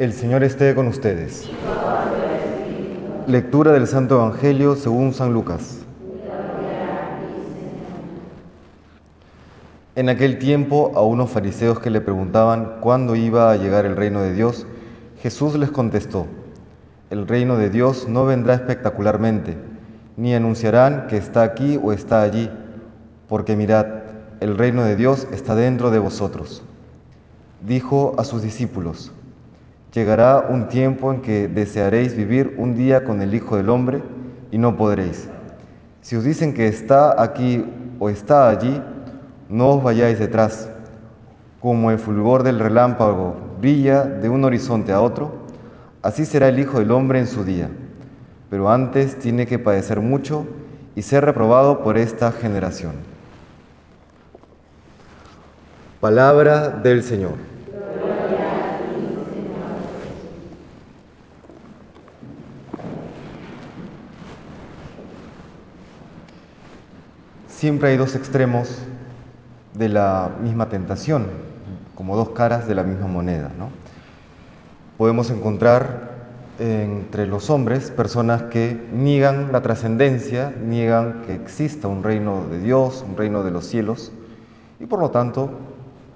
El Señor esté con ustedes. Lectura del Santo Evangelio según San Lucas. En aquel tiempo a unos fariseos que le preguntaban cuándo iba a llegar el reino de Dios, Jesús les contestó, el reino de Dios no vendrá espectacularmente, ni anunciarán que está aquí o está allí, porque mirad, el reino de Dios está dentro de vosotros. Dijo a sus discípulos, llegará un tiempo en que desearéis vivir un día con el Hijo del Hombre y no podréis. Si os dicen que está aquí o está allí, no os vayáis detrás. Como el fulgor del relámpago brilla de un horizonte a otro, así será el Hijo del Hombre en su día. Pero antes tiene que padecer mucho y ser reprobado por esta generación. Palabra del Señor. Siempre hay dos extremos de la misma tentación, como dos caras de la misma moneda. ¿no? Podemos encontrar entre los hombres personas que niegan la trascendencia, niegan que exista un reino de Dios, un reino de los cielos, y por lo tanto,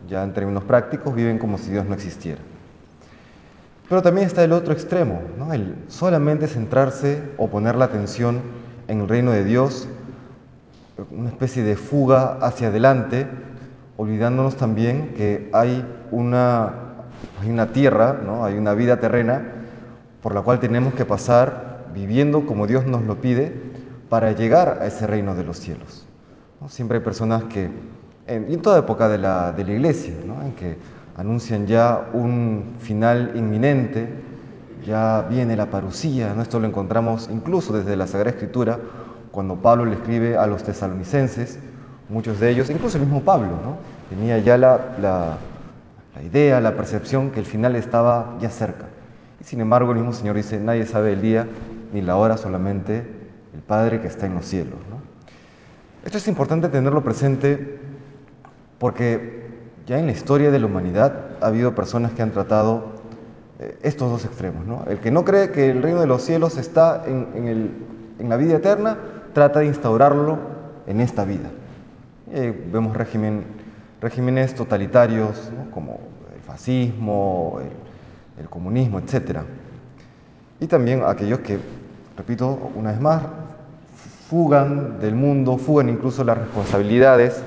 ya en términos prácticos, viven como si Dios no existiera. Pero también está el otro extremo, ¿no? el solamente centrarse o poner la atención en el reino de Dios, una especie de fuga hacia adelante, olvidándonos también que hay una, hay una tierra, ¿no? hay una vida terrena por la cual tenemos que pasar viviendo como Dios nos lo pide para llegar a ese reino de los cielos. Siempre hay personas que, en, en toda época de la, de la iglesia, ¿no? en que anuncian ya un final inminente, ya viene la parucía, ¿no? esto lo encontramos incluso desde la Sagrada Escritura, cuando Pablo le escribe a los tesalonicenses, muchos de ellos, incluso el mismo Pablo, tenía ya la, idea, la percepción que el final estaba ya cerca. Y sin embargo el mismo Señor dice, nadie sabe el día ni la hora, solamente el Padre que está en los cielos. Esto es importante tenerlo presente porque ya en la historia de la humanidad ha habido personas que han tratado eh, estos dos extremos. El que no cree que el reino de los cielos está en, el, en la vida eterna, trata de instaurarlo en esta vida. Eh, vemos regímenes totalitarios como el fascismo, el, comunismo, etc. Y también aquellos que, repito una vez más, fugan del mundo, fugan incluso las responsabilidades.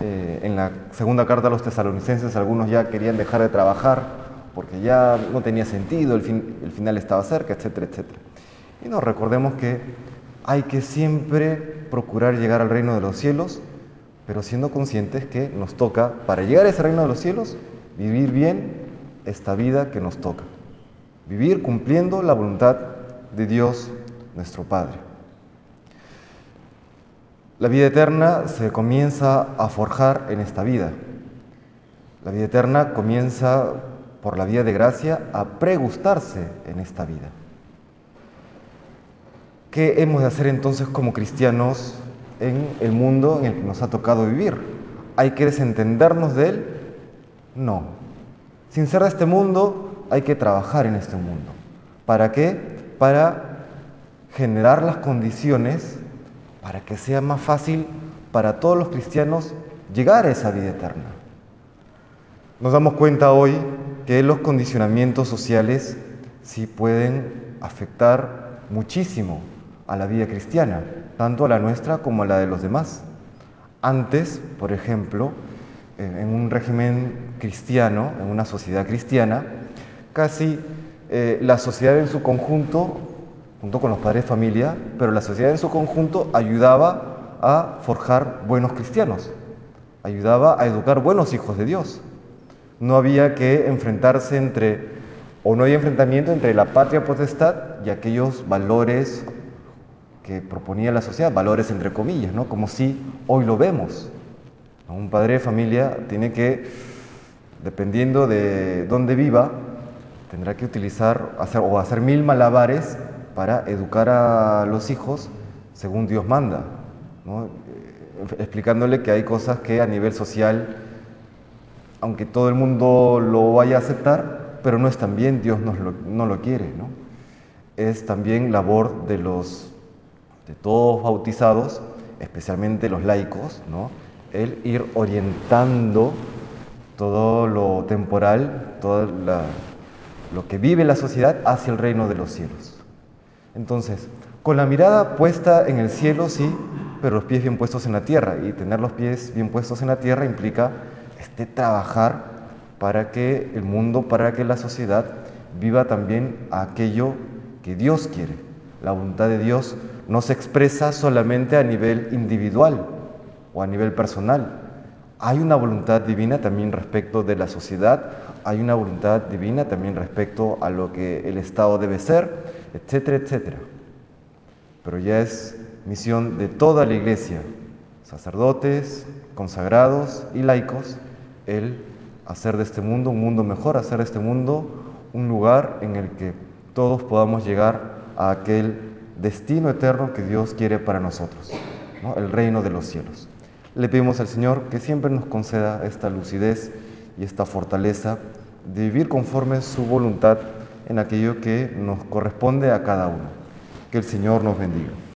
Eh, en la segunda carta a los tesalonicenses algunos ya querían dejar de trabajar porque ya no tenía sentido, el, el final estaba cerca, etcétera, etcétera. Y nos recordemos que hay que siempre procurar llegar al reino de los cielos, pero siendo conscientes que nos toca, para llegar a ese reino de los cielos, vivir bien esta vida que nos toca. Vivir cumpliendo la voluntad de Dios nuestro Padre. La vida eterna se comienza a forjar en esta vida. La vida eterna comienza por la vía de gracia a pregustarse en esta vida. ¿Qué hemos de hacer entonces como cristianos en el mundo en el que nos ha tocado vivir? ¿Hay que desentendernos de él? No. Sin ser de este mundo, hay que trabajar en este mundo. ¿Para qué? Para generar las condiciones para que sea más fácil para todos los cristianos llegar a esa vida eterna. Nos damos cuenta hoy que los condicionamientos sociales sí pueden afectar muchísimo a la vida cristiana, tanto a la nuestra como a la de los demás. Antes, por ejemplo, en un régimen cristiano, en una sociedad cristiana, casi eh, la sociedad en su conjunto, junto con los padres de familia, pero la sociedad en su conjunto ayudaba a forjar buenos cristianos, ayudaba a educar buenos hijos de Dios. No había que enfrentarse entre, o no había enfrentamiento entre la patria potestad y aquellos valores que proponía la sociedad, valores entre comillas, ¿no? como si hoy lo vemos. Un padre de familia tiene que, dependiendo de dónde viva, tendrá que utilizar hacer, o hacer mil malabares para educar a los hijos según Dios manda, explicándole que hay cosas que a nivel social, aunque todo el mundo lo vaya a aceptar, pero no es también Dios no lo, no lo quiere, ¿no? Es también labor de los de todos bautizados, especialmente los laicos, ¿no? el ir orientando todo lo temporal, todo lo que vive la sociedad hacia el reino de los cielos. Entonces, con la mirada puesta en el cielo, sí, pero los pies bien puestos en la tierra. Y tener los pies bien puestos en la tierra implica este, trabajar para que el mundo, para que la sociedad viva también aquello que Dios quiere. La voluntad de Dios no se expresa solamente a nivel individual o a nivel personal. Hay una voluntad divina también respecto de la sociedad, hay una voluntad divina también respecto a lo que el Estado debe ser, etcétera, etcétera. Pero ya es misión de toda la iglesia, sacerdotes, consagrados y laicos, el hacer de este mundo un mundo mejor, hacer de este mundo un lugar en el que todos podamos llegar a aquel destino eterno que Dios quiere para nosotros, el reino de los cielos. Le pedimos al Señor que siempre nos conceda esta lucidez y esta fortaleza de vivir conforme su voluntad en aquello que nos corresponde a cada uno. Que el Señor nos bendiga.